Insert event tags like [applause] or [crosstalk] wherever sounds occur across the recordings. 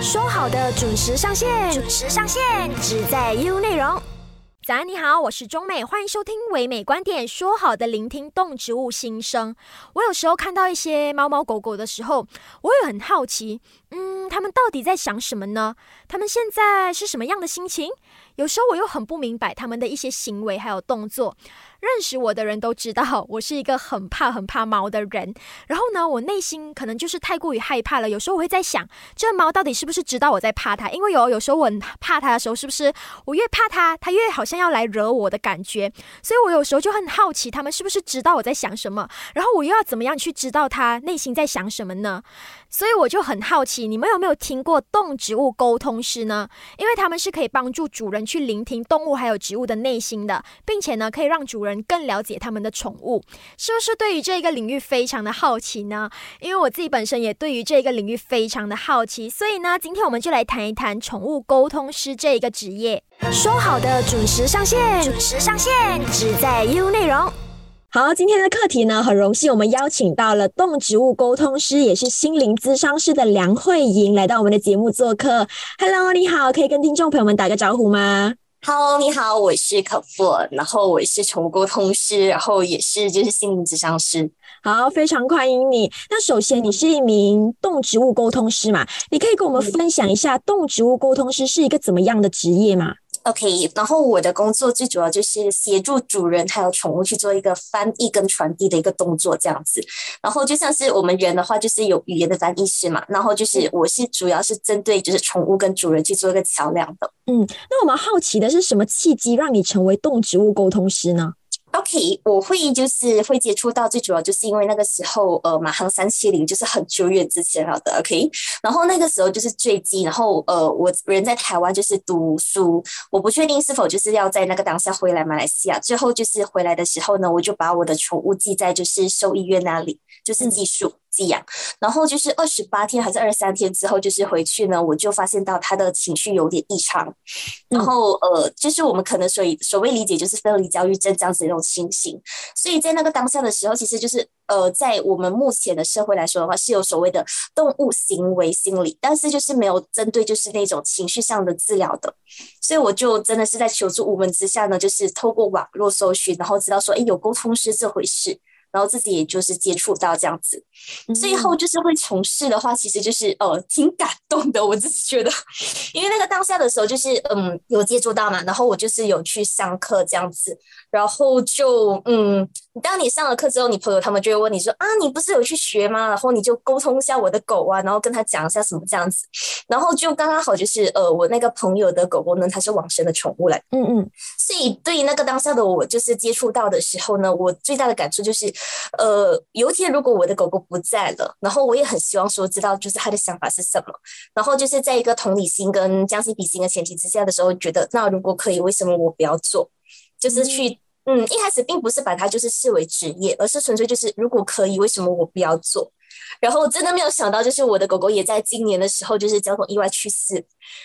说好的准时上线，准时上线，只在 U 内容。早安，你好，我是中美，欢迎收听唯美观点。说好的聆听动植物心声。我有时候看到一些猫猫狗狗的时候，我也很好奇，嗯，他们到底在想什么呢？他们现在是什么样的心情？有时候我又很不明白他们的一些行为还有动作。认识我的人都知道，我是一个很怕、很怕猫的人。然后呢，我内心可能就是太过于害怕了。有时候我会在想，这猫到底是不是知道我在怕它？因为有有时候我很怕它的时候，是不是我越怕它，它越好像要来惹我的感觉？所以我有时候就很好奇，他们是不是知道我在想什么？然后我又要怎么样去知道它内心在想什么呢？所以我就很好奇，你们有没有听过动植物沟通师呢？因为他们是可以帮助主人去聆听动物还有植物的内心的，并且呢，可以让主人。更了解他们的宠物，是不是对于这个领域非常的好奇呢？因为我自己本身也对于这个领域非常的好奇，所以呢，今天我们就来谈一谈宠物沟通师这一个职业。说好的准时上线，准时上线，只在 U 内容。好，今天的课题呢，很荣幸我们邀请到了动植物沟通师，也是心灵咨商师的梁慧莹来到我们的节目做客。Hello，你好，可以跟听众朋友们打个招呼吗？Hello，你好，我是可富，然后我是宠物沟通师，然后也是就是心灵咨商师。好，非常欢迎你。那首先，你是一名动植物沟通师嘛？你可以跟我们分享一下动植物沟通师是一个怎么样的职业吗？OK，然后我的工作最主要就是协助主人还有宠物去做一个翻译跟传递的一个动作，这样子。然后就像是我们人的话，就是有语言的翻译师嘛。然后就是我是主要是针对就是宠物跟主人去做一个桥梁的。嗯，那我们好奇的是什么契机让你成为动植物沟通师呢？OK，我会就是会接触到，最主要就是因为那个时候，呃，马航三七零就是很久远之前了的。OK，然后那个时候就是坠机，然后呃，我人在台湾就是读书，我不确定是否就是要在那个当下回来马来西亚。最后就是回来的时候呢，我就把我的宠物寄在就是兽医院那里，就是寄宿。寄养，然后就是二十八天还是二十三天之后，就是回去呢，我就发现到他的情绪有点异常，然后呃，就是我们可能所以所谓理解就是分离焦虑症这样子的一种情形，所以在那个当下的时候，其实就是呃，在我们目前的社会来说的话，是有所谓的动物行为心理，但是就是没有针对就是那种情绪上的治疗的，所以我就真的是在求助无门之下呢，就是透过网络搜寻，然后知道说，哎，有沟通师这回事。然后自己也就是接触到这样子，最后就是会从事的话，其实就是呃挺感动的。我自己觉得，[laughs] 因为那个当下的时候，就是嗯有接触到嘛，然后我就是有去上课这样子，然后就嗯，当你上了课之后，你朋友他们就会问你说啊，你不是有去学吗？然后你就沟通一下我的狗啊，然后跟他讲一下什么这样子，然后就刚刚好就是呃我那个朋友的狗狗呢，它是往生的宠物来，嗯嗯，所以对于那个当下的我，就是接触到的时候呢，我最大的感触就是。呃，有一天如果我的狗狗不在了，然后我也很希望说知道就是他的想法是什么，然后就是在一个同理心跟将心比心的前提之下的时候，觉得那如果可以，为什么我不要做？就是去嗯，一开始并不是把它就是视为职业，而是纯粹就是如果可以，为什么我不要做？然后真的没有想到，就是我的狗狗也在今年的时候就是交通意外去世，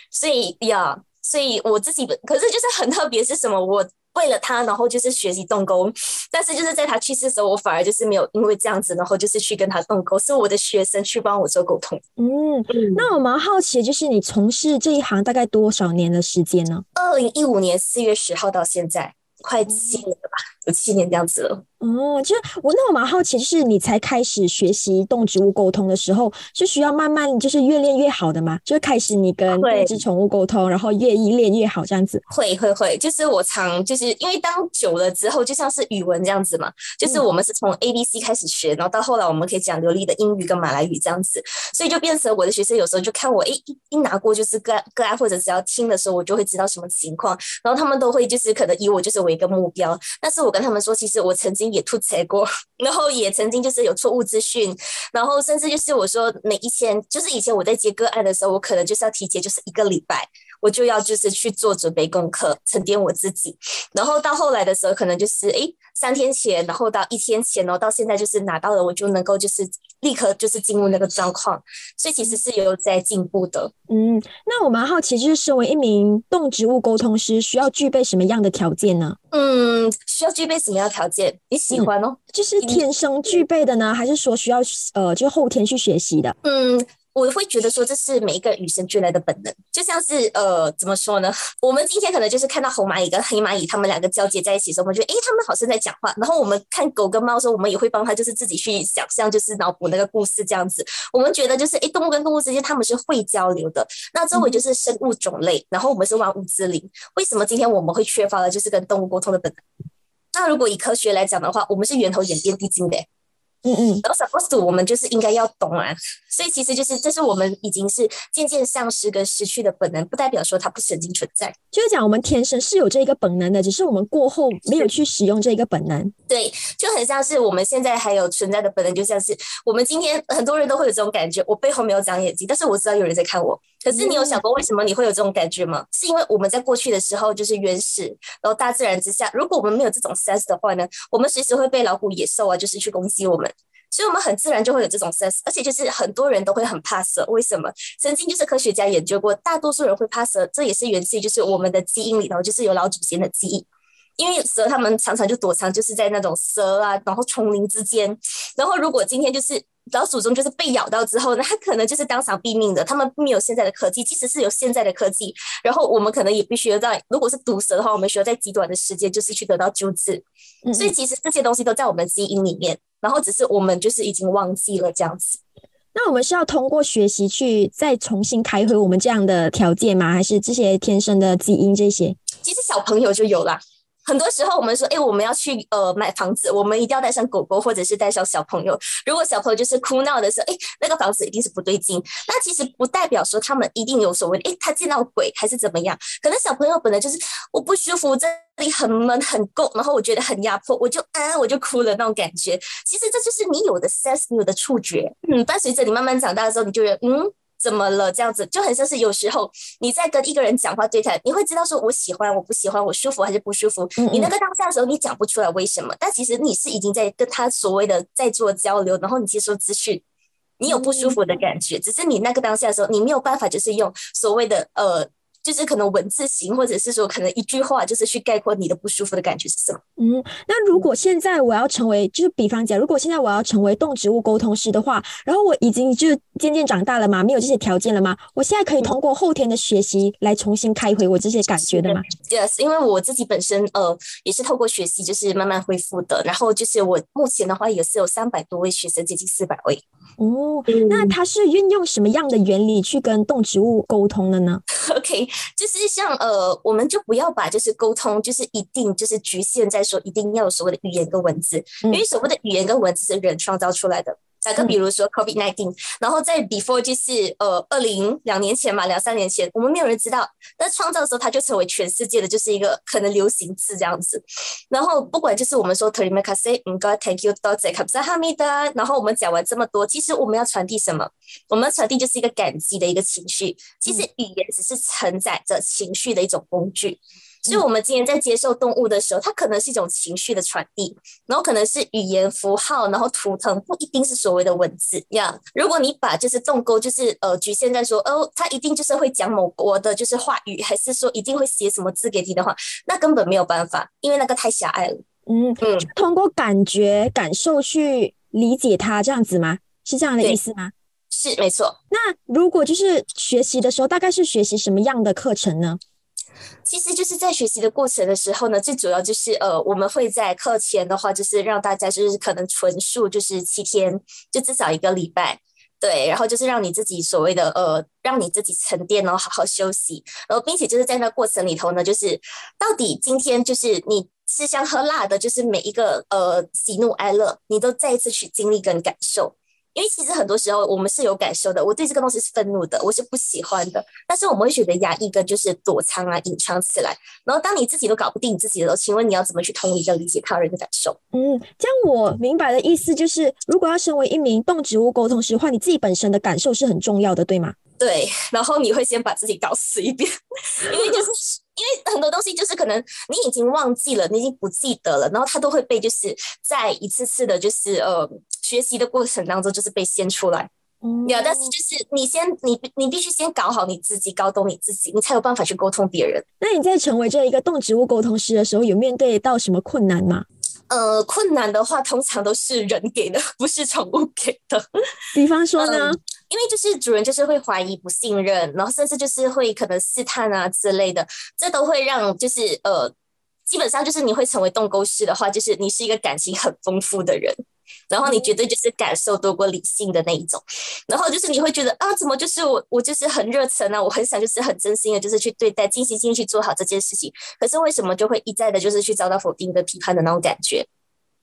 所以呀，所以我自己可是就是很特别是什么我。为了它，然后就是学习动工，但是就是在他去世的时候，我反而就是没有因为这样子，然后就是去跟他动工，是我的学生去帮我做沟通。嗯，那我蛮好奇，就是你从事这一行大概多少年的时间呢？二零一五年四月十号到现在，快七年了吧，有七年这样子了。哦，其实我那我蛮好奇，就是你才开始学习动植物沟通的时候，是需要慢慢就是越练越好的吗？就是开始你跟一只宠物沟通，然后越一练越好这样子。会会会，就是我常就是因为当久了之后，就像是语文这样子嘛，就是我们是从 A B C 开始学，然后到后来我们可以讲流利的英语跟马来语这样子，所以就变成我的学生有时候就看我，哎一一拿过就是个个案或者只要听的时候，我就会知道什么情况，然后他们都会就是可能以我就是为一个目标，但是我跟他们说，其实我曾经。也吐槽过，[laughs] 然后也曾经就是有错误资讯，然后甚至就是我说每一天，就是以前我在接个案的时候，我可能就是要提前就是一个礼拜，我就要就是去做准备功课，沉淀我自己，然后到后来的时候，可能就是诶三天前，然后到一天前，然后到现在就是拿到了，我就能够就是立刻就是进入那个状况，所以其实是有在进步的。嗯，那我蛮好奇，就是身为一名动植物沟通师，需要具备什么样的条件呢？嗯，需要具备什么样的条件？你喜欢哦？就是天生具备的呢，还是说需要呃，就后天去学习的？嗯，我会觉得说，这是每一个与生俱来的本能，就像是呃，怎么说呢？[laughs] 我们今天可能就是看到红蚂蚁跟黑蚂蚁，它们两个交接在一起的时候，我们觉得，诶，它们好像在讲话。然后我们看狗跟猫的时候，我们也会帮它，就是自己去想象，就是脑补那个故事这样子。我们觉得就是，诶，动物跟动物之间他们是会交流的。那周围就是生物种类，然后我们是万物之灵。为什么今天我们会缺乏了就是跟动物沟通的本能？那如果以科学来讲的话，我们是源头演变递进的。嗯嗯，然后 suppose 我们就是应该要懂啊，所以其实就是这是我们已经是渐渐丧失跟失去的本能，不代表说它不曾经存在。就是讲我们天生是有这个本能的，只是我们过后没有去使用这个本能。对，就很像是我们现在还有存在的本能，就像是我们今天很多人都会有这种感觉，我背后没有长眼睛，但是我知道有人在看我。可是你有想过为什么你会有这种感觉吗？是因为我们在过去的时候就是原始，然后大自然之下，如果我们没有这种 sense 的话呢，我们随时会被老虎、野兽啊，就是去攻击我们。所以，我们很自然就会有这种 sense，而且就是很多人都会很怕蛇。为什么？曾经就是科学家研究过，大多数人会怕蛇，这也是源自于就是我们的基因里头就是有老祖先的记忆。因为蛇他们常常就躲藏就是在那种蛇啊，然后丛林之间。然后，如果今天就是老祖宗就是被咬到之后，那他可能就是当场毙命的。他们没有现在的科技，即使是有现在的科技，然后我们可能也必须要在，如果是毒蛇的话，我们需要在极短的时间就是去得到救治。所以，其实这些东西都在我们基因里面。然后只是我们就是已经忘记了这样子，那我们是要通过学习去再重新开回我们这样的条件吗？还是这些天生的基因这些？其实小朋友就有了。很多时候我们说，哎，我们要去呃买房子，我们一定要带上狗狗或者是带上小朋友。如果小朋友就是哭闹的时候，哎，那个房子一定是不对劲。那其实不代表说他们一定有所谓，哎，他见到鬼还是怎么样？可能小朋友本来就是我不舒服，这里很闷很够，然后我觉得很压迫，我就啊我就哭了那种感觉。其实这就是你有的 sense，你有的触觉。嗯，伴随着你慢慢长大的时候，你就觉得嗯。怎么了？这样子就很像是有时候你在跟一个人讲话对谈，你会知道说我喜欢我不喜欢，我舒服还是不舒服。你那个当下的时候，你讲不出来为什么，但其实你是已经在跟他所谓的在做交流，然后你接收资讯，你有不舒服的感觉，只是你那个当下的时候，你没有办法就是用所谓的呃。就是可能文字型，或者是说可能一句话，就是去概括你的不舒服的感觉是什么？嗯，那如果现在我要成为，就是比方讲，如果现在我要成为动植物沟通师的话，然后我已经就渐渐长大了嘛，没有这些条件了吗？我现在可以通过后天的学习来重新开回我这些感觉的吗？Yes，因为我自己本身呃也是透过学习就是慢慢恢复的，然后就是我目前的话也是有三百多位学生，接近四百位。哦，那它是运用什么样的原理去跟动植物沟通的呢？[laughs] OK，就是像呃，我们就不要把就是沟通，就是一定就是局限在说一定要有所谓的语言跟文字，因为所谓的语言跟文字是人创造出来的。打个比如说 COVID nineteen，然后在 before 就是呃二零两年前嘛，两三年前，我们没有人知道，但创造的时候，它就成为全世界的就是一个可能流行词这样子。然后不管就是我们说 terima kasih，该 thank you，多谢，感谢哈密达。然后我们讲完这么多，其实我们要传递什么？我们要传递就是一个感激的一个情绪。其实语言只是承载着情绪的一种工具。所以，我们今天在接受动物的时候，它可能是一种情绪的传递，然后可能是语言符号，然后图腾，不一定是所谓的文字呀。如果你把就是动沟，就是呃局限在说，哦，它一定就是会讲某国的就是话语，还是说一定会写什么字给你的话，那根本没有办法，因为那个太狭隘了。嗯嗯，通过感觉、感受去理解它，这样子吗？是这样的意思吗？是，没错。那如果就是学习的时候，大概是学习什么样的课程呢？其实就是在学习的过程的时候呢，最主要就是呃，我们会在课前的话，就是让大家就是可能纯述就是七天，就至少一个礼拜，对，然后就是让你自己所谓的呃，让你自己沉淀，然后好好休息，然后并且就是在那过程里头呢，就是到底今天就是你吃香喝辣的，就是每一个呃喜怒哀乐，你都再一次去经历跟感受。因为其实很多时候我们是有感受的，我对这个东西是愤怒的，我是不喜欢的，但是我们会选择压抑跟就是躲藏啊、隐藏起来。然后当你自己都搞不定自己的时候，请问你要怎么去同理跟理解他人的感受？嗯，这样我明白的意思就是，如果要身为一名动植物沟通师的话，你自己本身的感受是很重要的，对吗？对，[laughs] 然后你会先把自己搞死一遍，[laughs] 因为就是因为很多东西就是可能你已经忘记了，你已经不记得了，然后它都会被就是再一次次的，就是呃。学习的过程当中，就是被先出来，嗯，有，但是就是你先，你你必须先搞好你自己，搞懂你自己，你才有办法去沟通别人。那你在成为这一个动植物沟通师的时候，有面对到什么困难吗？呃，困难的话通常都是人给的，不是宠物给的。比方说呢？因为就是主人就是会怀疑、不信任，然后甚至就是会可能试探啊之类的，这都会让就是呃，基本上就是你会成为动沟师的话，就是你是一个感情很丰富的人，然后你绝对就是感受多过理性的那一种，然后就是你会觉得啊，怎么就是我我就是很热忱啊，我很想就是很真心的，就是去对待、尽心尽力去做好这件事情，可是为什么就会一再的就是去遭到否定跟批判的那种感觉？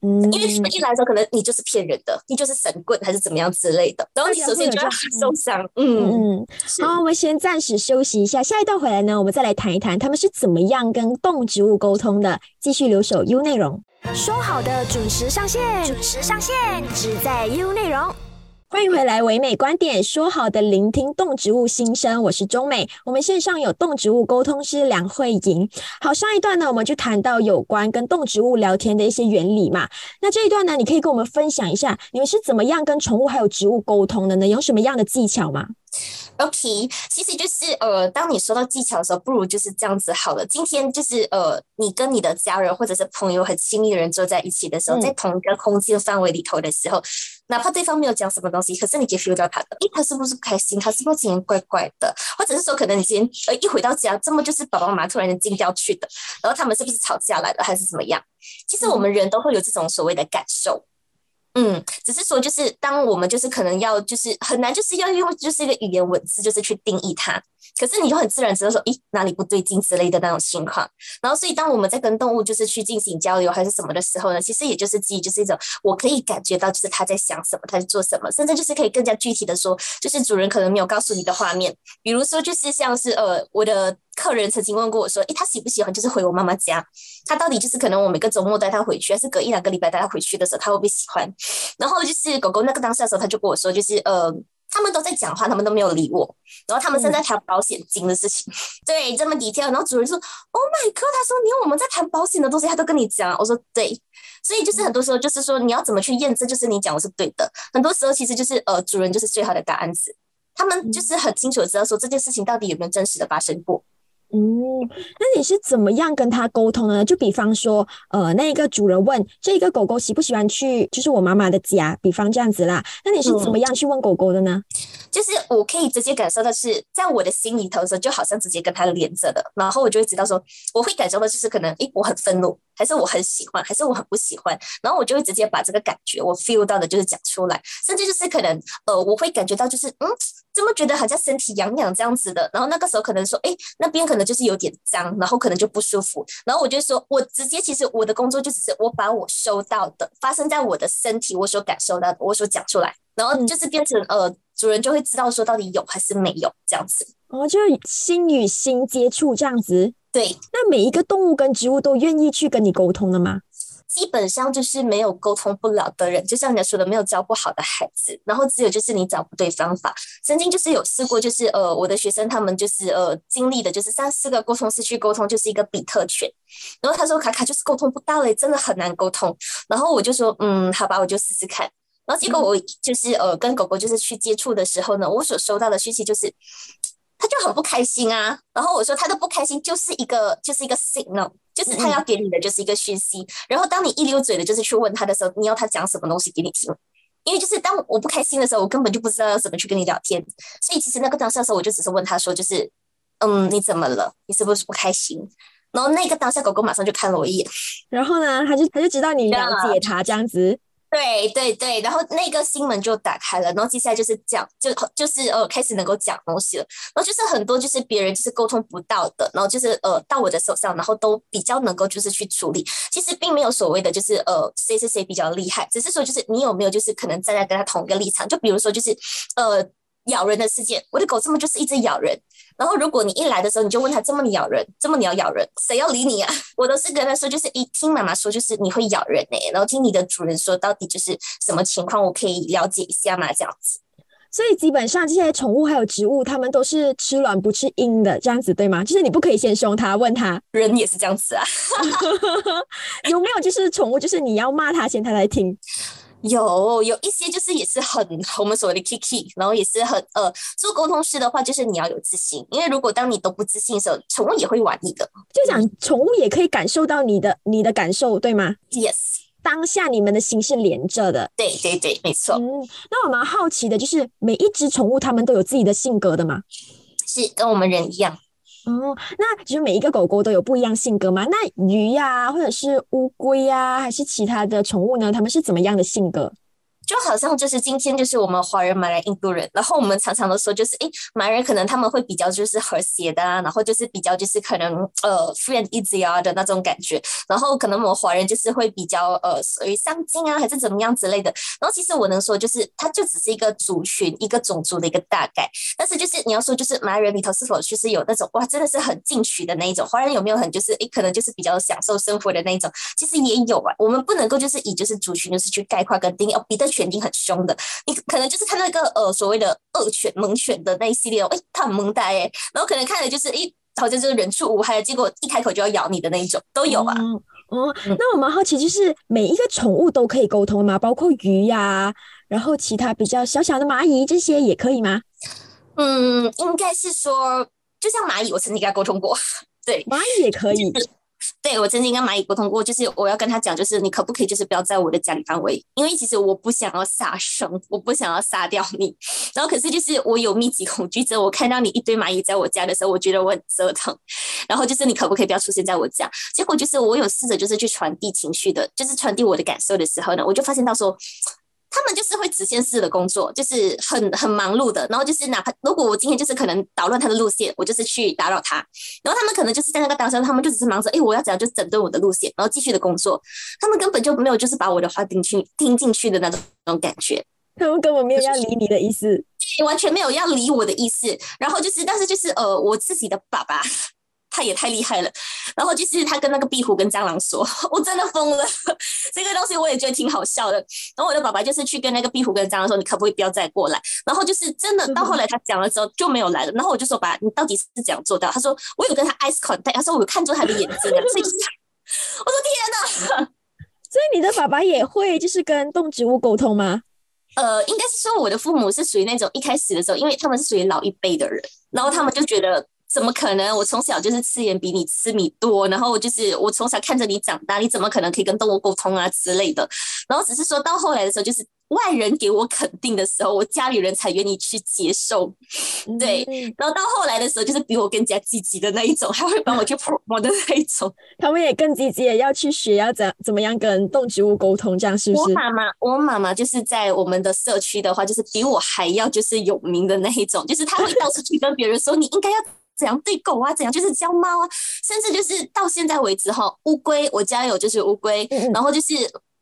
嗯，因为一来的时候，可能你就是骗人的，你就是神棍还是怎么样之类的，然后你首先就要受伤。嗯嗯，好，我们先暂时休息一下，下一段回来呢，我们再来谈一谈他们是怎么样跟动植物沟通的。继续留守 U 内容，说好的准时上线，准时上线，只在 U 内容。欢迎回来，唯美观点，说好的聆听动植物心声，我是中美。我们线上有动植物沟通师梁慧莹。好，上一段呢，我们就谈到有关跟动植物聊天的一些原理嘛。那这一段呢，你可以跟我们分享一下，你们是怎么样跟宠物还有植物沟通的呢？有什么样的技巧吗？OK，其实就是呃，当你说到技巧的时候，不如就是这样子好了。今天就是呃，你跟你的家人或者是朋友很亲密的人坐在一起的时候，在同一个空间范围里头的时候，哪怕对方没有讲什么东西，可是你可以 feel 到他的，诶，他是不是不开心？他是不是今天怪怪的？或者是说，可能你今天呃一回到家，这么就是爸爸妈妈突然间惊掉去的，然后他们是不是吵架来了，还是怎么样？其实我们人都会有这种所谓的感受。嗯，只是说，就是当我们就是可能要，就是很难，就是要用就是一个语言文字，就是去定义它。可是你就很自然知道说，咦，哪里不对劲之类的那种情况。然后，所以当我们在跟动物就是去进行交流还是什么的时候呢，其实也就是基于就是一种我可以感觉到就是它在想什么，它在做什么，甚至就是可以更加具体的说，就是主人可能没有告诉你的画面，比如说就是像是呃我的。客人曾经问过我说：“诶，他喜不喜欢就是回我妈妈家？他到底就是可能我每个周末带他回去，还是隔一两个礼拜带他回去的时候，他会不会喜欢？然后就是狗狗那个当下的时候，他就跟我说，就是呃，他们都在讲话，他们都没有理我。然后他们正在谈保险金的事情，对，这么低调。然后主人说：‘Oh my god！’ 他说连我们在谈保险的东西他都跟你讲。我说对，所以就是很多时候就是说你要怎么去验证，就是你讲的是对的。很多时候其实就是呃，主人就是最好的答案子，他们就是很清楚的知道说这件事情到底有没有真实的发生过。”嗯，那你是怎么样跟他沟通的呢？就比方说，呃，那个主人问这个狗狗喜不喜欢去，就是我妈妈的家，比方这样子啦。那你是怎么样去问狗狗的呢？就是我可以直接感受到是在我的心里头的时候，就好像直接跟他连着的，然后我就会知道说，我会感受到就是可能，诶，我很愤怒，还是我很喜欢，还是我很不喜欢，然后我就会直接把这个感觉我 feel 到的就是讲出来，甚至就是可能，呃，我会感觉到就是，嗯。怎么觉得好像身体痒痒这样子的？然后那个时候可能说，哎，那边可能就是有点脏，然后可能就不舒服。然后我就说，我直接其实我的工作就只是我把我收到的发生在我的身体，我所感受到的，我所讲出来，然后就是变成呃，主人就会知道说到底有还是没有这样子。哦，就是心与心接触这样子。对，那每一个动物跟植物都愿意去跟你沟通的吗？基本上就是没有沟通不了的人，就像人家说的，没有教不好的孩子。然后只有就是你找不对方法。曾经就是有试过，就是呃，我的学生他们就是呃经历的就是三四个沟通师去沟通，就是一个比特犬。然后他说卡卡就是沟通不到嘞，真的很难沟通。然后我就说嗯，好吧，我就试试看。然后结果我就是呃跟狗狗就是去接触的时候呢，我所收到的讯息就是。他就很不开心啊，然后我说他的不开心就是一个就是一个 signal，就是他要给你的就是一个讯息。然后当你一溜嘴的，就是去问他的时候，你要他讲什么东西给你听？因为就是当我不开心的时候，我根本就不知道要怎么去跟你聊天。所以其实那个当下的时候，我就只是问他说，就是嗯，你怎么了？你是不是不开心？然后那个当下狗狗马上就看了我一眼，然后呢，他就他就知道你了解他这样子。对对对，然后那个心门就打开了，然后接下来就是讲，就就是呃开始能够讲东西了，然后就是很多就是别人就是沟通不到的，然后就是呃到我的手上，然后都比较能够就是去处理。其实并没有所谓的就是呃谁谁谁比较厉害，只是说就是你有没有就是可能站在跟他同一个立场，就比如说就是呃。咬人的事件，我的狗这么就是一直咬人。然后如果你一来的时候，你就问他这么你咬人，这么你要咬人，谁要理你啊？[laughs] 我都是跟他说，就是一听妈妈说，就是你会咬人呢。然后听你的主人说，到底就是什么情况，我可以了解一下嘛？这样子。所以基本上这些宠物还有植物，它们都是吃软不吃硬的，这样子对吗？就是你不可以先凶它，问它。人也是这样子啊？[laughs] 有没有就是宠物，就是你要骂它先，它来听？有有一些就是也是很我们所谓的 kiki，然后也是很呃做沟通师的话，就是你要有自信，因为如果当你都不自信的时候，宠物也会玩你的。就讲宠物也可以感受到你的你的感受，对吗？Yes，当下你们的心是连着的。对对对，没错。嗯，那我蛮好奇的，就是每一只宠物它们都有自己的性格的吗？是跟我们人一样。哦，那其实每一个狗狗都有不一样性格吗？那鱼呀，或者是乌龟呀，还是其他的宠物呢？它们是怎么样的性格？就好像就是今天就是我们华人、马来、印度人，然后我们常常都说就是，诶，马来人可能他们会比较就是和谐的啊，然后就是比较就是可能呃，friend easy 啊的那种感觉，然后可能我们华人就是会比较呃属于上进啊，还是怎么样之类的。然后其实我能说就是，它就只是一个族群、一个种族的一个大概。但是就是你要说就是马来人里头是否就是有那种哇，真的是很进取的那一种，华人有没有很就是诶，可能就是比较享受生活的那一种，其实也有啊。我们不能够就是以就是族群就是去概括跟定义哦，彼得犬定很凶的。你可能就是看那个呃所谓的恶犬猛犬的那一系列哦，哎，它很萌呆哎，然后可能看的就是哎，好像就是人畜无害，结果一开口就要咬你的那一种都有啊。哦，那我蛮好奇，就是每一个宠物都可以沟通吗？包括鱼呀，然后其他比较小小的蚂蚁这些也可以吗？嗯，应该是说，就像蚂蚁，我曾经跟它沟通过，[laughs] 对，蚂蚁也可以。对，我曾经跟蚂蚁沟通过，就是我要跟他讲，就是你可不可以，就是不要在我的家里范围，因为其实我不想要杀生，我不想要杀掉你。然后可是就是我有密集恐惧症，我看到你一堆蚂蚁在我家的时候，我觉得我很折腾。然后就是你可不可以不要出现在我家？结果就是我有试着就是去传递情绪的，就是传递我的感受的时候呢，我就发现到说。他们就是会直线式的工作，就是很很忙碌的。然后就是哪怕如果我今天就是可能捣乱他的路线，我就是去打扰他。然后他们可能就是在那个当下，他们就只是忙着，哎，我要怎样就整顿我的路线，然后继续的工作。他们根本就没有就是把我的话听去听进去的那种那种感觉。他们根本没有要理你的意思，完全没有要理我的意思。然后就是，但是就是呃，我自己的爸爸。他也太厉害了，然后就是他跟那个壁虎跟蟑螂说：“ [laughs] 我真的疯了。[laughs] ”这个东西我也觉得挺好笑的。然后我的爸爸就是去跟那个壁虎跟蟑螂说：“你可不可以不要再过来？”然后就是真的到后来他讲了之后就没有来了。然后我就说：“爸，你到底是怎样做到？”他说：“我有跟他 eyes contact，他说我有看住他的眼睛啊。[laughs] ”所以就是，我说天哪！所以你的爸爸也会就是跟动植物沟通吗？呃，应该是说我的父母是属于那种一开始的时候，因为他们是属于老一辈的人，然后他们就觉得。怎么可能？我从小就是吃盐比你吃米多，然后就是我从小看着你长大，你怎么可能可以跟动物沟通啊之类的？然后只是说到后来的时候，就是外人给我肯定的时候，我家里人才愿意去接受。对，然后到后来的时候，就是比我更加积极的那一种，还会帮我去 promo 的那一种。[laughs] 他们也更积极，要去学要怎怎么样跟动植物沟通，这样是不是？我妈妈，我妈妈就是在我们的社区的话，就是比我还要就是有名的那一种，就是她会到处去跟别人说，你应该要。怎样对狗啊？怎样就是教猫啊？甚至就是到现在为止哈，乌龟我家有就是乌龟，然后就是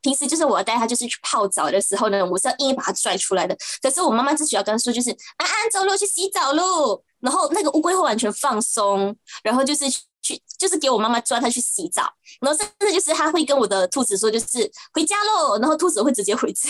平时就是我要带它就是去泡澡的时候呢，我是要硬把它拽出来的。可是我妈妈只需要跟它说就是安安走路去洗澡喽，然后那个乌龟会完全放松，然后就是去就是给我妈妈抓它去洗澡，然后甚至就是它会跟我的兔子说就是回家喽，然后兔子会直接回家。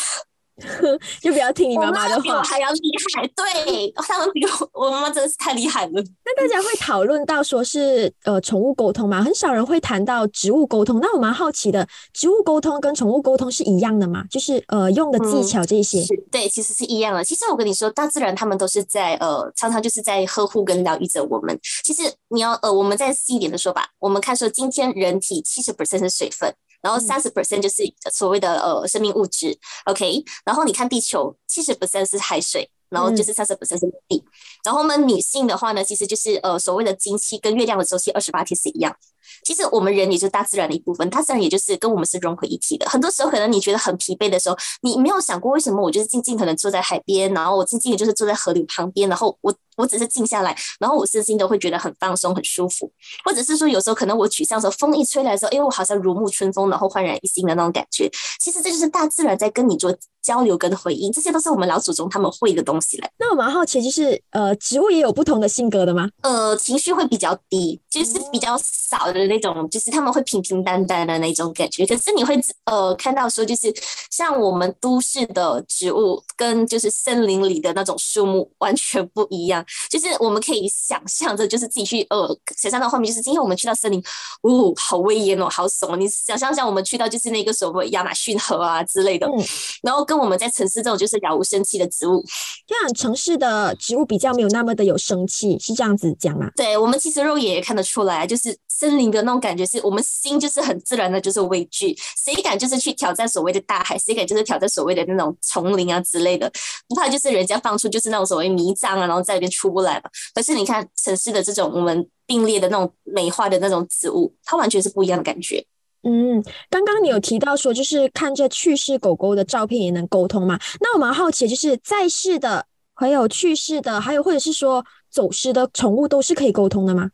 [laughs] 就不要听你妈妈的话，还要厉害。对，他们比我我妈妈真的是太厉害了。[laughs] 那大家会讨论到说是呃宠物沟通吗？很少人会谈到植物沟通。那我蛮好奇的，植物沟通跟宠物沟通是一样的吗？就是呃用的技巧这些？对，其实是一样的。其实我跟你说，大自然他们都是在呃常常就是在呵护跟疗愈着我们。其实你要呃我们再细一点的说吧，我们看说今天人体七十 percent 是水分。然后三十 percent 就是所谓的呃生命物质，OK。然后你看地球七十 percent 是海水，然后就是三十 percent 是地。然后我们女性的话呢，其实就是呃所谓的经期跟月亮的周期二十八天是一样。其实我们人也就是大自然的一部分，大自然也就是跟我们是融合一体的。很多时候可能你觉得很疲惫的时候，你没有想过为什么我就是静静可能坐在海边，然后我静静的就是坐在河流旁边，然后我。我只是静下来，然后我身心都会觉得很放松、很舒服，或者是说有时候可能我沮丧的时候，风一吹来的时候，哎，我好像如沐春风，然后焕然一新的那种感觉。其实这就是大自然在跟你做交流跟回应，这些都是我们老祖宗他们会的东西嘞。那我蛮好奇，就是呃，植物也有不同的性格的吗？呃，情绪会比较低，就是比较少的那种，就是他们会平平淡淡的那种感觉。可是你会呃看到说，就是像我们都市的植物跟就是森林里的那种树木完全不一样。就是我们可以想象着，就是自己去呃，想象到画面，就是今天我们去到森林，哦，好威严哦，好怂哦。你想象一下，我们去到就是那个什么亚马逊河啊之类的，[laughs] 然后跟我们在城市这种就是了无生气的植物，这样城市的植物比较没有那么的有生气，是这样子讲吗？对，我们其实肉眼也看得出来，就是森林灵的那种感觉，是我们心就是很自然的，就是畏惧，谁敢就是去挑战所谓的大海，谁敢就是挑战所谓的那种丛林啊之类的，不怕就是人家放出就是那种所谓迷障啊，然后在里边出不来嘛。可是你看城市的这种我们并列的那种美化的那种植物，它完全是不一样的感觉。嗯，刚刚你有提到说，就是看着去世狗狗的照片也能沟通嘛？那我蛮好奇，就是在世的，还有去世的，还有或者是说走失的宠物，都是可以沟通的吗？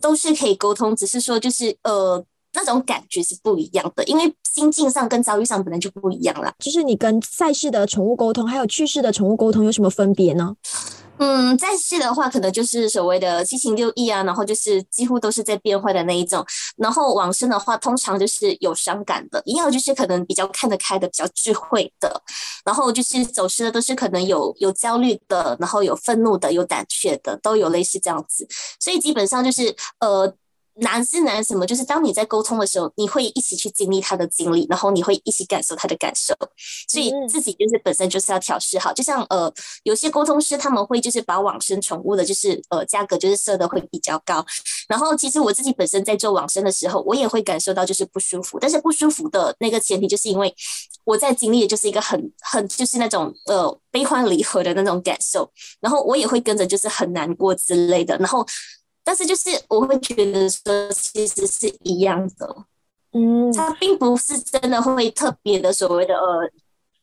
都是可以沟通，只是说就是呃，那种感觉是不一样的，因为心境上跟遭遇上本来就不一样了。就是你跟赛事的宠物沟通，还有去世的宠物沟通有什么分别呢？嗯，在世的话，可能就是所谓的七情六欲啊，然后就是几乎都是在变坏的那一种。然后往生的话，通常就是有伤感的，也有就是可能比较看得开的，比较智慧的。然后就是走失的，都是可能有有焦虑的，然后有愤怒的，有胆怯的，都有类似这样子。所以基本上就是呃。难是难什么？就是当你在沟通的时候，你会一起去经历他的经历，然后你会一起感受他的感受，所以自己就是本身就是要调试好。就像呃，有些沟通师他们会就是把往生宠物的，就是呃价格就是设的会比较高。然后其实我自己本身在做往生的时候，我也会感受到就是不舒服，但是不舒服的那个前提就是因为我在经历的就是一个很很就是那种呃悲欢离合的那种感受，然后我也会跟着就是很难过之类的，然后。但是就是我会觉得说，其实是一样的，嗯，它并不是真的会特别的所谓的呃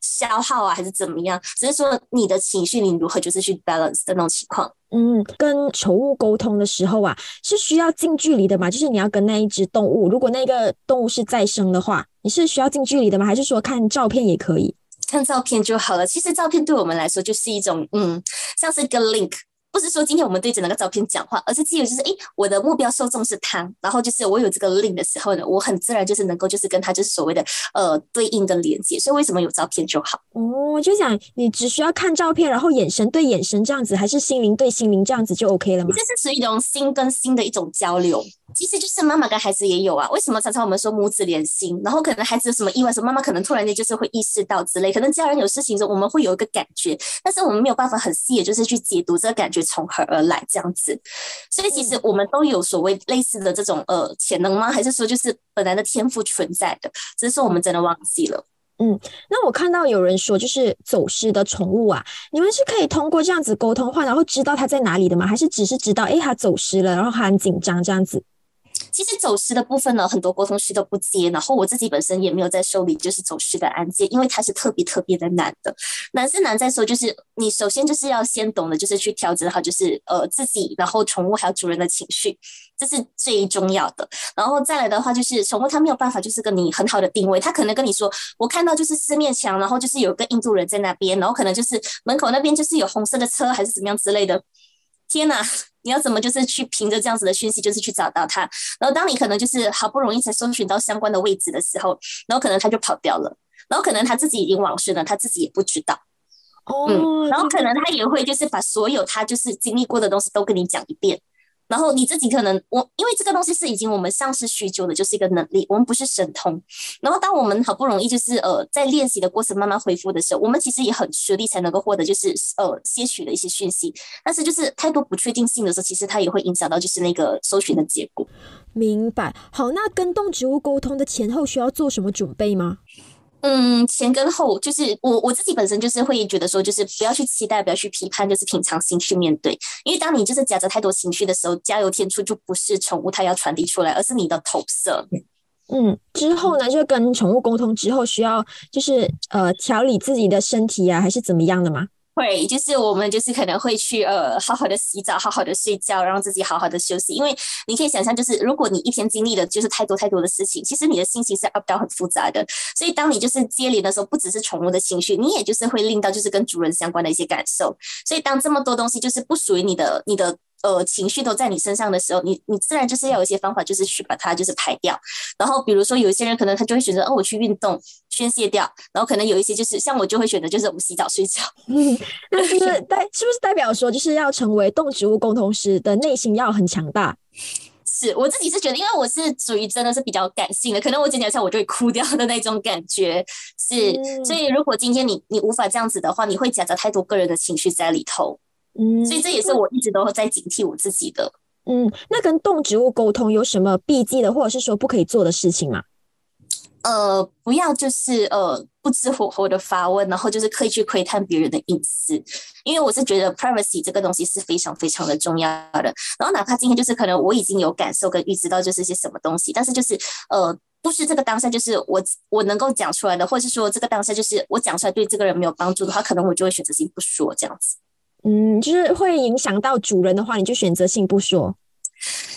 消耗啊，还是怎么样，只是说你的情绪你如何就是去 balance 的那种情况。嗯，跟宠物沟通的时候啊，是需要近距离的嘛？就是你要跟那一只动物，如果那个动物是再生的话，你是需要近距离的吗？还是说看照片也可以？看照片就好了。其实照片对我们来说就是一种嗯，像是一个 link。不是说今天我们对着那个照片讲话，而是基于就是，哎，我的目标受众是他，然后就是我有这个 link 的时候呢，我很自然就是能够就是跟他就是所谓的呃对应的连接，所以为什么有照片就好？哦，就想你只需要看照片，然后眼神对眼神这样子，还是心灵对心灵这样子就 OK 了吗？这是属于一种心跟心的一种交流。其实就是妈妈跟孩子也有啊，为什么常常我们说母子连心？然后可能孩子有什么意外时候，妈妈可能突然间就是会意识到之类，可能家人有事情时候，我们会有一个感觉，但是我们没有办法很细的，就是去解读这个感觉从何而来这样子。所以其实我们都有所谓类似的这种呃潜能吗？还是说就是本来的天赋存在的，只是说我们真的忘记了。嗯，那我看到有人说，就是走失的宠物啊，你们是可以通过这样子沟通话，然后知道它在哪里的吗？还是只是知道，哎，它走失了，然后它很紧张这样子？其实走失的部分呢，很多沟通师都不接，然后我自己本身也没有在受理就是走失的案件，因为它是特别特别的难的。难是难在说，就是你首先就是要先懂得就是去调整好，就是呃自己，然后宠物还有主人的情绪，这是最重要的。然后再来的话，就是宠物它没有办法就是跟你很好的定位，它可能跟你说，我看到就是四面墙，然后就是有个印度人在那边，然后可能就是门口那边就是有红色的车还是怎么样之类的。天哪！你要怎么就是去凭着这样子的讯息，就是去找到他？然后当你可能就是好不容易才搜寻到相关的位置的时候，然后可能他就跑掉了，然后可能他自己已经往生了，他自己也不知道。哦，然后可能他也会就是把所有他就是经历过的东西都跟你讲一遍。然后你自己可能我，因为这个东西是已经我们上市许久的，就是一个能力，我们不是神通。然后当我们好不容易就是呃在练习的过程慢慢恢复的时候，我们其实也很吃力才能够获得就是呃些许的一些讯息。但是就是太多不确定性的时候，其实它也会影响到就是那个搜寻的结果。明白。好，那跟动植物沟通的前后需要做什么准备吗？嗯，前跟后就是我我自己本身就是会觉得说，就是不要去期待，不要去批判，就是平常心去面对。因为当你就是夹着太多情绪的时候，加油添醋就不是宠物它要传递出来，而是你的投射。嗯，之后呢，就跟宠物沟通之后，需要就是呃调理自己的身体啊，还是怎么样的吗？会，就是我们就是可能会去呃好好的洗澡，好好的睡觉，让自己好好的休息。因为你可以想象，就是如果你一天经历的就是太多太多的事情，其实你的心情是 up down 很复杂的。所以当你就是接连的时候，不只是宠物的情绪，你也就是会令到就是跟主人相关的一些感受。所以当这么多东西就是不属于你的，你的。呃，情绪都在你身上的时候，你你自然就是要有一些方法，就是去把它就是排掉。然后比如说有一些人可能他就会选择，哦，我去运动宣泄掉。然后可能有一些就是像我就会选择，就是我洗澡睡觉。嗯，[laughs] 那是不是代是不是代表说，就是要成为动植物沟通师的内心要很强大？是我自己是觉得，因为我是属于真的是比较感性的，可能我讲起来我就会哭掉的那种感觉。是，所以如果今天你你无法这样子的话，你会夹杂太多个人的情绪在里头。嗯，所以这也是我一直都在警惕我自己的。嗯，那跟动植物沟通有什么避忌的，或者是说不可以做的事情吗？呃，不要就是呃不知火候的发问，然后就是刻意去窥探别人的隐私，因为我是觉得 privacy 这个东西是非常非常的重要的。然后哪怕今天就是可能我已经有感受跟预知到就是些什么东西，但是就是呃不是这个当下就是我我能够讲出来的，或者是说这个当下就是我讲出来对这个人没有帮助的话，可能我就会选择性不说这样子。嗯，就是会影响到主人的话，你就选择性不说。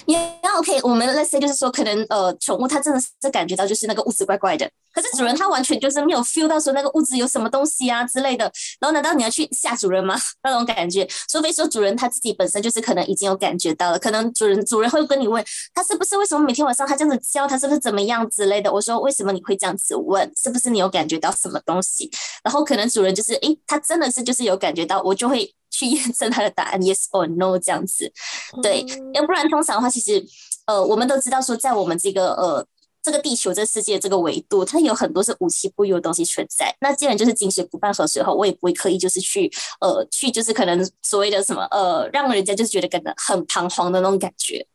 也 OK，我们 Let's say 就是说，可能呃，宠物它真的是感觉到就是那个物质怪怪的，可是主人他完全就是没有 feel 到说那个物质有什么东西啊之类的。然后难道你要去吓主人吗？[laughs] 那种感觉，除非说主人他自己本身就是可能已经有感觉到了，可能主人主人会跟你问他是不是为什么每天晚上他这样子叫，他是不是怎么样之类的。我说为什么你会这样子问？是不是你有感觉到什么东西？然后可能主人就是诶，他真的是就是有感觉到，我就会。去验证他的答案，yes or no 这样子，对，要不然通常的话，其实，呃，我们都知道说，在我们这个呃这个地球这世界这个维度，它有很多是无奇不有的东西存在。那既然就是井水不犯河水后，我也不会刻意就是去呃去就是可能所谓的什么呃让人家就是觉得感到很彷徨的那种感觉。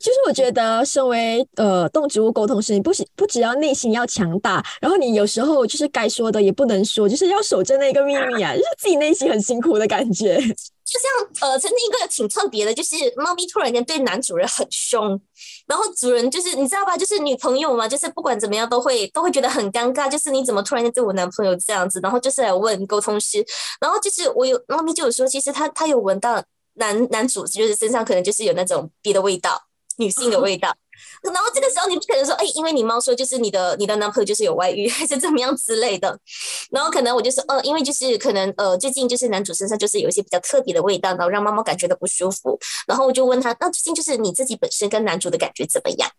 就是我觉得，身为呃动植物沟通师，你不不只要内心要强大，然后你有时候就是该说的也不能说，就是要守着那个秘密啊，就是自己内心很辛苦的感觉。就像呃，曾经一个挺特别的，就是猫咪突然间对男主人很凶，然后主人就是你知道吧，就是女朋友嘛，就是不管怎么样都会都会觉得很尴尬，就是你怎么突然间对我男朋友这样子，然后就是来问沟通师，然后就是我有猫咪就有说，其实他他有闻到男男主就是身上可能就是有那种别的味道。女性的味道，[laughs] 然后这个时候你不可能说，哎，因为你猫说就是你的你的男朋友就是有外遇还是怎么样之类的，[laughs] 然后可能我就说，呃，因为就是可能呃最近就是男主身上就是有一些比较特别的味道，然后让猫猫感觉到不舒服，然后我就问他，那最近就是你自己本身跟男主的感觉怎么样？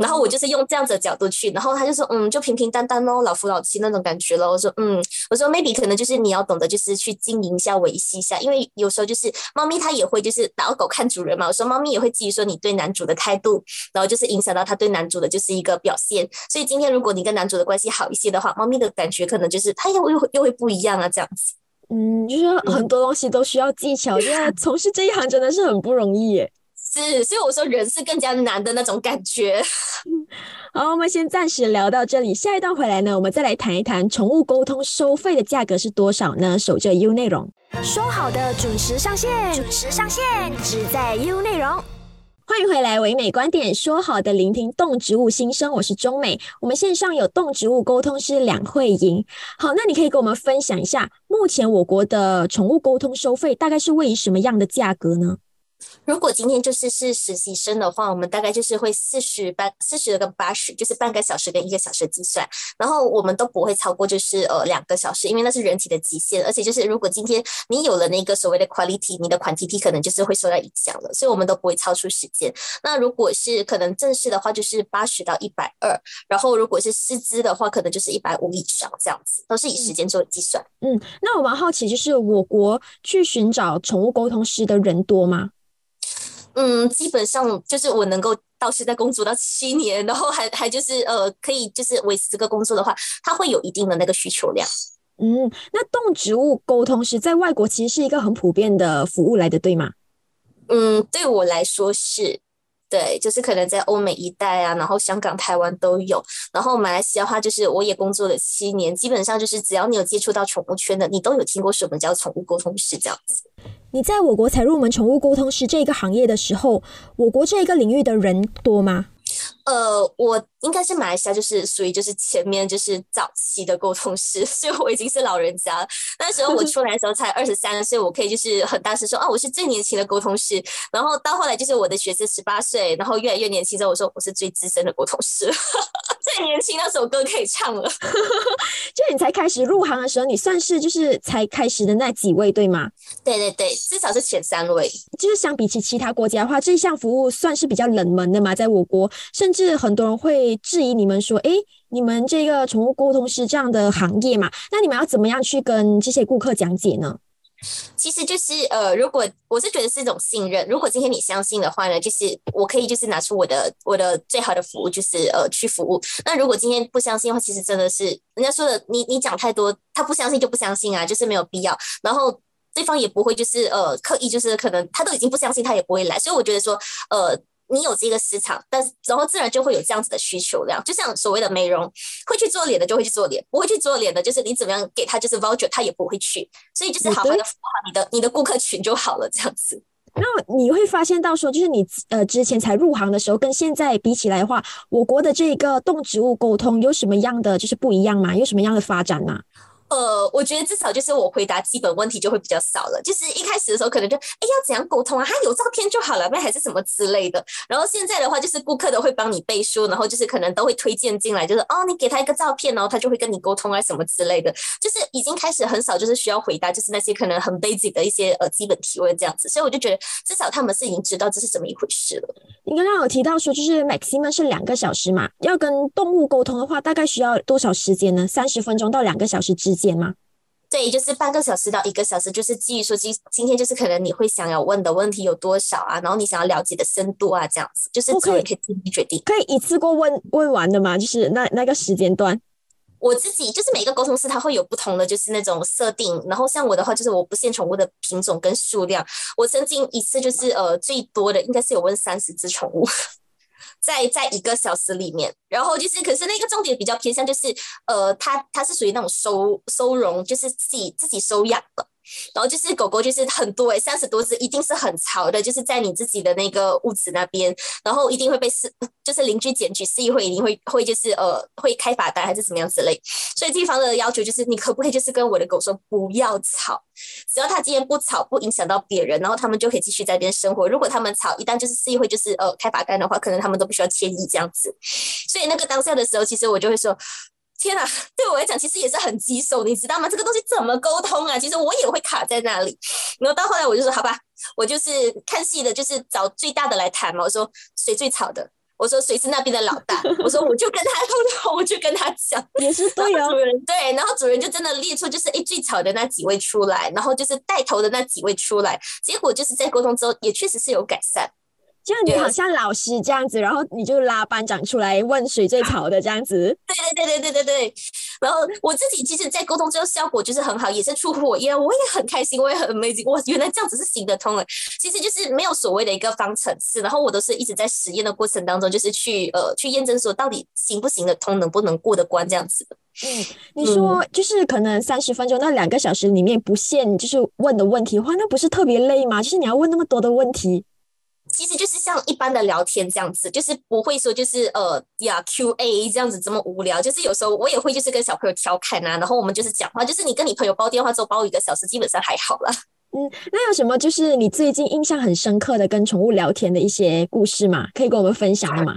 然后我就是用这样子的角度去，然后他就说，嗯，就平平淡淡咯，老夫老妻那种感觉咯。我说，嗯，我说 maybe 可能就是你要懂得就是去经营一下、维系一下，因为有时候就是猫咪它也会就是打狗看主人嘛。我说猫咪也会基于说你对男主的态度，然后就是影响到它对男主的就是一个表现。所以今天如果你跟男主的关系好一些的话，猫咪的感觉可能就是它又又又会不一样啊，这样子。嗯，就是很多东西都需要技巧，因为 [laughs] 从事这一行真的是很不容易耶。是，所以我说人是更加难的那种感觉。[laughs] 好，我们先暂时聊到这里，下一段回来呢，我们再来谈一谈宠物沟通收费的价格是多少呢？守着 U 内容，说好的准时上线，准时上线，只在 U 内容。欢迎回来，唯美观点，说好的聆听动植物心声，我是中美。我们线上有动植物沟通师两慧莹。好，那你可以跟我们分享一下，目前我国的宠物沟通收费大概是位于什么样的价格呢？如果今天就是是实习生的话，我们大概就是会四十半四十跟八十，就是半个小时跟一个小时计算，然后我们都不会超过就是呃两个小时，因为那是人体的极限，而且就是如果今天你有了那个所谓的 quality，你的 quantity 可能就是会受到影响了，所以我们都不会超出时间。那如果是可能正式的话，就是八十到一百二，然后如果是师资的话，可能就是一百五以上这样子，都是以时间做计算。嗯，那我蛮好奇，就是我国去寻找宠物沟通师的人多吗？嗯，基本上就是我能够到现在工作到七年，然后还还就是呃，可以就是维持这个工作的话，它会有一定的那个需求量。嗯，那动植物沟通是在外国其实是一个很普遍的服务来的，对吗？嗯，对我来说是。对，就是可能在欧美一带啊，然后香港、台湾都有。然后马来西亚的话，就是我也工作了七年，基本上就是只要你有接触到宠物圈的，你都有听过什么叫宠物沟通师这样子。你在我国才入门宠物沟通师这一个行业的时候，我国这一个领域的人多吗？呃，我应该是马来西亚，就是属于就是前面就是早期的沟通师，[laughs] 所以我已经是老人家了。那时候我出来的时候才二十三岁，我可以就是很大声说啊，我是最年轻的沟通师。然后到后来就是我的学生十八岁，然后越来越年轻之后，我说我是最资深的沟通师，[laughs] 最年轻那首歌可以唱了。[laughs] 就你才开始入行的时候，你算是就是才开始的那几位对吗？对对对，至少是前三位。就是相比起其他国家的话，这项服务算是比较冷门的嘛，在我国甚至。很多人会质疑你们说，哎，你们这个宠物沟通师这样的行业嘛，那你们要怎么样去跟这些顾客讲解呢？其实就是呃，如果我是觉得是一种信任，如果今天你相信的话呢，就是我可以就是拿出我的我的最好的服务，就是呃去服务。那如果今天不相信的话，其实真的是人家说的，你你讲太多，他不相信就不相信啊，就是没有必要。然后。对方也不会就是呃刻意就是可能他都已经不相信他也不会来，所以我觉得说呃你有这个市场，但是然后自然就会有这样子的需求量，就像所谓的美容会去做脸的就会去做脸，不会去做脸的，就是你怎么样给他就是 voucher 他也不会去，所以就是好好的服务好你的你的顾客群就好了这样子。那你会发现到说，就是你呃之前才入行的时候，跟现在比起来的话，我国的这个动植物沟通有什么样的就是不一样吗？有什么样的发展吗？呃，我觉得至少就是我回答基本问题就会比较少了。就是一开始的时候可能就哎要怎样沟通啊，他有照片就好了，那还是什么之类的。然后现在的话就是顾客都会帮你背书，然后就是可能都会推荐进来，就是哦你给他一个照片，然后他就会跟你沟通啊什么之类的。就是已经开始很少就是需要回答，就是那些可能很 basic 的一些呃基本提问这样子。所以我就觉得至少他们是已经知道这是怎么一回事了。你刚刚有提到说就是 maximum 是两个小时嘛，要跟动物沟通的话，大概需要多少时间呢？三十分钟到两个小时之间吗？对，就是半个小时到一个小时，就是基于说今今天就是可能你会想要问的问题有多少啊，然后你想要了解的深度啊，这样子就是可以可以自己决定，可以一次过问问完的吗？就是那那个时间段，我自己就是每个沟通师他会有不同的就是那种设定，然后像我的话就是我不限宠物的品种跟数量，我曾经一次就是呃最多的应该是有问三十只宠物。在在一个小时里面，然后就是，可是那个重点比较偏向就是，呃，它它是属于那种收收容，就是自己自己收养的。然后就是狗狗，就是很多诶，三十多只，一定是很潮的，就是在你自己的那个屋子那边，然后一定会被是，就是邻居检举，市议会一定会会就是呃会开罚单还是怎么样之类。所以地方的要求就是，你可不可以就是跟我的狗说不要吵，只要它今天不吵，不影响到别人，然后他们就可以继续在那边生活。如果他们吵，一旦就是市议会就是呃开罚单的话，可能他们都不需要迁移这样子。所以那个当下的时候，其实我就会说。天啊，对我来讲其实也是很棘手，你知道吗？这个东西怎么沟通啊？其实我也会卡在那里。然后到后来我就说，好吧，我就是看戏的，就是找最大的来谈嘛。我说谁最吵的？我说谁是那边的老大？我说我就跟他沟通，我就跟他讲，也是对主人对。然后主人就真的列出就是哎最吵的那几位出来，然后就是带头的那几位出来。结果就是在沟通之后，也确实是有改善。就你好像老师这样子，然后你就拉班长出来问谁最吵的这样子。[laughs] 对对对对对对对。然后我自己其实，在沟通之后效果就是很好，也是出乎我意料，我也很开心，我也很 amazing。哇，原来这样子是行得通的。其实就是没有所谓的一个方程式，然后我都是一直在实验的过程当中，就是去呃去验证说到底行不行得通，能不能过得关这样子的。嗯，你说就是可能三十分钟到两个小时里面不限就是问的问题的话，那不是特别累吗？就是你要问那么多的问题。其实就是像一般的聊天这样子，就是不会说就是呃呀 Q A 这样子这么无聊。就是有时候我也会就是跟小朋友调侃啊，然后我们就是讲话，就是你跟你朋友煲电话之后煲一个小时，基本上还好了。嗯，那有什么就是你最近印象很深刻的跟宠物聊天的一些故事吗？可以跟我们分享的吗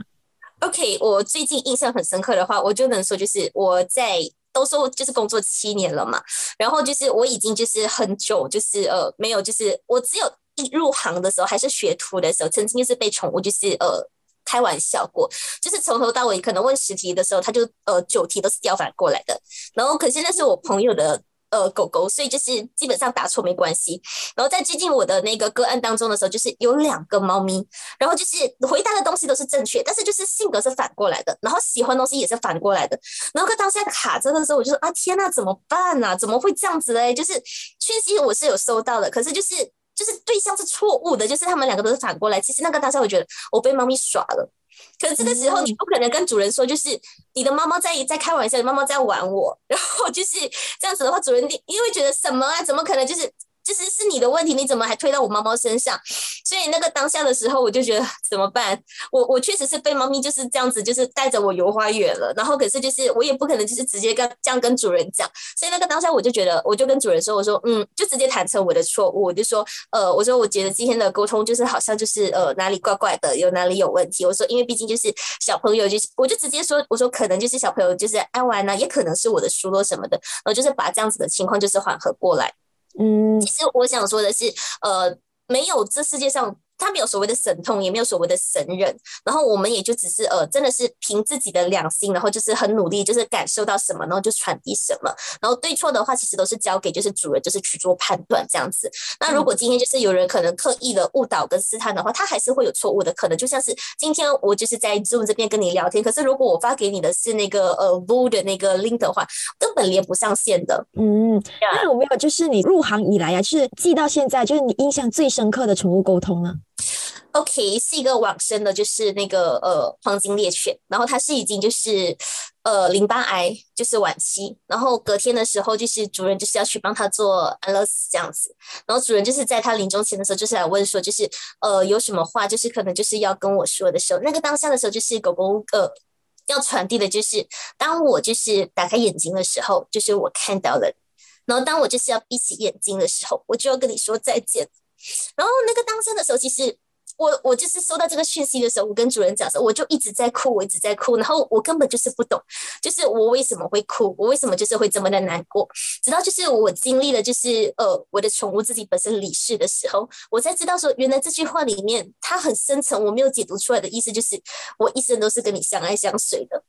？OK，我最近印象很深刻的话，我就能说就是我在都说就是工作七年了嘛，然后就是我已经就是很久就是呃没有就是我只有。入行的时候还是学徒的时候，曾经就是被宠物就是呃开玩笑过，就是从头到尾可能问十题的时候，他就呃九题都是调反过来的。然后可是那是我朋友的呃狗狗，所以就是基本上答错没关系。然后在接近我的那个个案当中的时候，就是有两个猫咪，然后就是回答的东西都是正确，但是就是性格是反过来的，然后喜欢东西也是反过来的。然后当下卡着的时候，我就说啊天呐，怎么办呢？怎么会这样子嘞？就是讯息我是有收到的，可是就是。就是对象是错误的，就是他们两个都是反过来。其实那个当下我觉得我被猫咪耍了，可是这个时候你不可能跟主人说，就是你的猫猫在在开玩笑，猫猫在玩我，然后就是这样子的话，主人因为觉得什么啊？怎么可能就是？就是是你的问题，你怎么还推到我猫猫身上？所以那个当下的时候，我就觉得怎么办？我我确实是被猫咪就是这样子，就是带着我游花园了。然后可是就是我也不可能就是直接跟这样跟主人讲。所以那个当下我就觉得，我就跟主人说，我说嗯，就直接坦诚我的错误，我就说呃，我说我觉得今天的沟通就是好像就是呃哪里怪怪的，有哪里有问题。我说因为毕竟就是小朋友，就是我就直接说，我说可能就是小朋友就是爱玩呢，也可能是我的疏漏什么的，然后就是把这样子的情况就是缓和过来。嗯，其实我想说的是，呃，没有这世界上他没有所谓的神通，也没有所谓的神人，然后我们也就只是呃，真的是凭自己的良心，然后就是很努力，就是感受到什么，然后就传递什么，然后对错的话，其实都是交给就是主人，就是去做判断这样子。那如果今天就是有人可能刻意的误导跟试探的话，他还是会有错误的可能。就像是今天我就是在 Zoom 这边跟你聊天，可是如果我发给你的是那个呃 Vo 的那个 link 的话，根本连不上线的。嗯，那有没有就是你入行以来呀，就是记到现在，就是你印象最深刻的宠物沟通呢？OK，是一个往生的，就是那个呃黄金猎犬，然后它是已经就是呃淋巴癌，就是晚期，然后隔天的时候就是主人就是要去帮它做安乐死这样子，然后主人就是在他临终前的时候就是来问说，就是呃有什么话就是可能就是要跟我说的时候，那个当下的时候就是狗狗呃要传递的就是当我就是打开眼睛的时候，就是我看到了，然后当我就是要闭起眼睛的时候，我就要跟你说再见，然后那个当下的时候其实。我我就是收到这个讯息的时候，我跟主人讲说，我就一直在哭，我一直在哭，然后我根本就是不懂，就是我为什么会哭，我为什么就是会这么的难过，直到就是我经历了就是呃我的宠物自己本身离世的时候，我才知道说，原来这句话里面它很深层，我没有解读出来的意思，就是我一生都是跟你相爱相随的，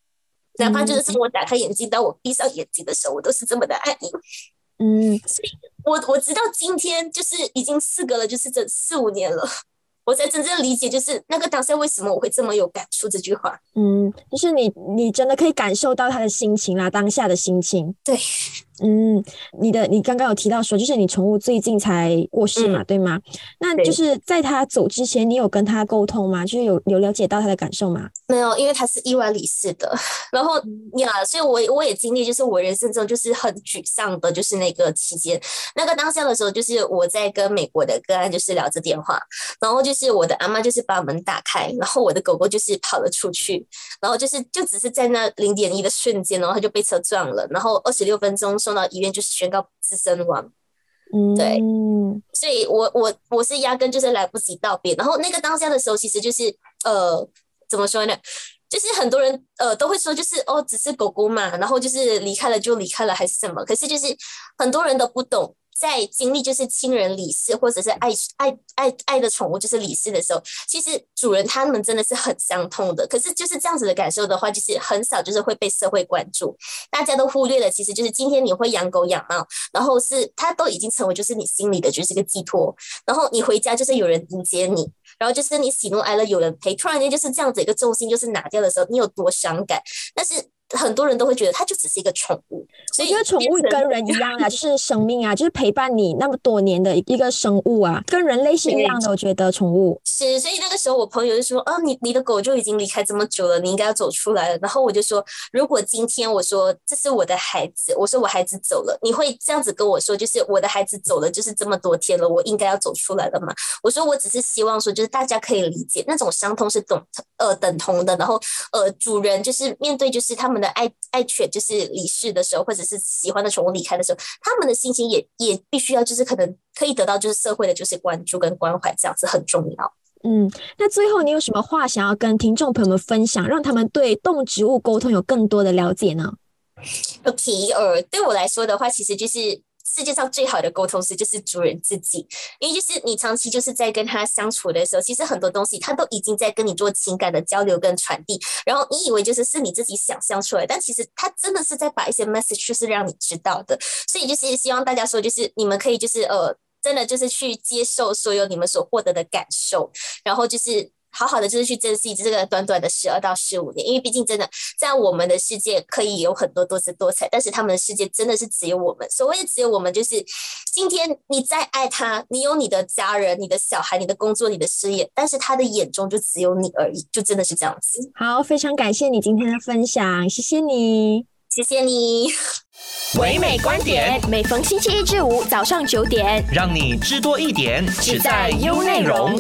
哪怕就是从我打开眼睛到我闭上眼睛的时候，我都是这么的爱你。嗯，所以我我直到今天就是已经事隔了，就是这四五年了。我才真正理解，就是那个当下为什么我会这么有感触这句话。嗯，就是你，你真的可以感受到他的心情啦，当下的心情。对。嗯，你的你刚刚有提到说，就是你宠物最近才过世嘛，对吗？那就是在他走之前，你有跟他沟通吗？就是有有了解到他的感受吗？没有，因为他是意外离世的。[laughs] 然后呀，所以我我也经历，就是我人生中就是很沮丧的，就是那个期间，那个当下的时候，就是我在跟美国的个案就是聊着电话，然后就是我的阿妈就是把门打开，然后我的狗狗就是跑了出去，然后就是就只是在那零点一的瞬间，然后它就被车撞了，然后二十六分钟送到医院就是宣告自身亡，嗯，对，所以我我我是压根就是来不及道别，然后那个当下的时候，其实就是呃，怎么说呢？就是很多人呃都会说，就是哦，只是狗狗嘛，然后就是离开了就离开了还是什么？可是就是很多人都不懂。在经历就是亲人离世，或者是爱爱爱爱的宠物就是离世的时候，其实主人他们真的是很伤痛的。可是就是这样子的感受的话，就是很少就是会被社会关注，大家都忽略了。其实就是今天你会养狗养猫，然后是它都已经成为就是你心里的就是一个寄托，然后你回家就是有人迎接你，然后就是你喜怒哀乐有人陪，突然间就是这样子一个重心就是拿掉的时候，你有多伤感？但是。很多人都会觉得它就只是一个宠物，我觉得宠物跟人一样啊，就是生命啊，[laughs] 就是陪伴你那么多年的一个生物啊，跟人类是一样的。我觉得宠物是，所以那个时候我朋友就说：“哦，你你的狗就已经离开这么久了，你应该要走出来了。”然后我就说：“如果今天我说这是我的孩子，我说我孩子走了，你会这样子跟我说，就是我的孩子走了，就是这么多天了，我应该要走出来了吗？”我说：“我只是希望说，就是大家可以理解那种伤痛是等呃等同的，然后呃主人就是面对就是他们。”的爱爱犬就是离世的时候，或者是喜欢的宠物离开的时候，他们的心情也也必须要就是可能可以得到就是社会的就是关注跟关怀，这样子很重要。嗯，那最后你有什么话想要跟听众朋友们分享，让他们对动植物沟通有更多的了解呢？OK，呃，对我来说的话，其实就是。世界上最好的沟通师就是主人自己，因为就是你长期就是在跟他相处的时候，其实很多东西他都已经在跟你做情感的交流跟传递，然后你以为就是是你自己想象出来，但其实他真的是在把一些 message 就是让你知道的，所以就是希望大家说，就是你们可以就是呃，真的就是去接受所有你们所获得的感受，然后就是。好好的就是去珍惜这个短短的十二到十五年，因为毕竟真的在我们的世界可以有很多多姿多彩，但是他们的世界真的是只有我们。所谓的只有我们，就是今天你再爱他，你有你的家人、你的小孩、你的工作、你的事业，但是他的眼中就只有你而已，就真的是这样子。好，非常感谢你今天的分享，谢谢你，谢谢你。[laughs] 唯美观点，每逢星期一至五早上九点，让你知多一点，只在优内容。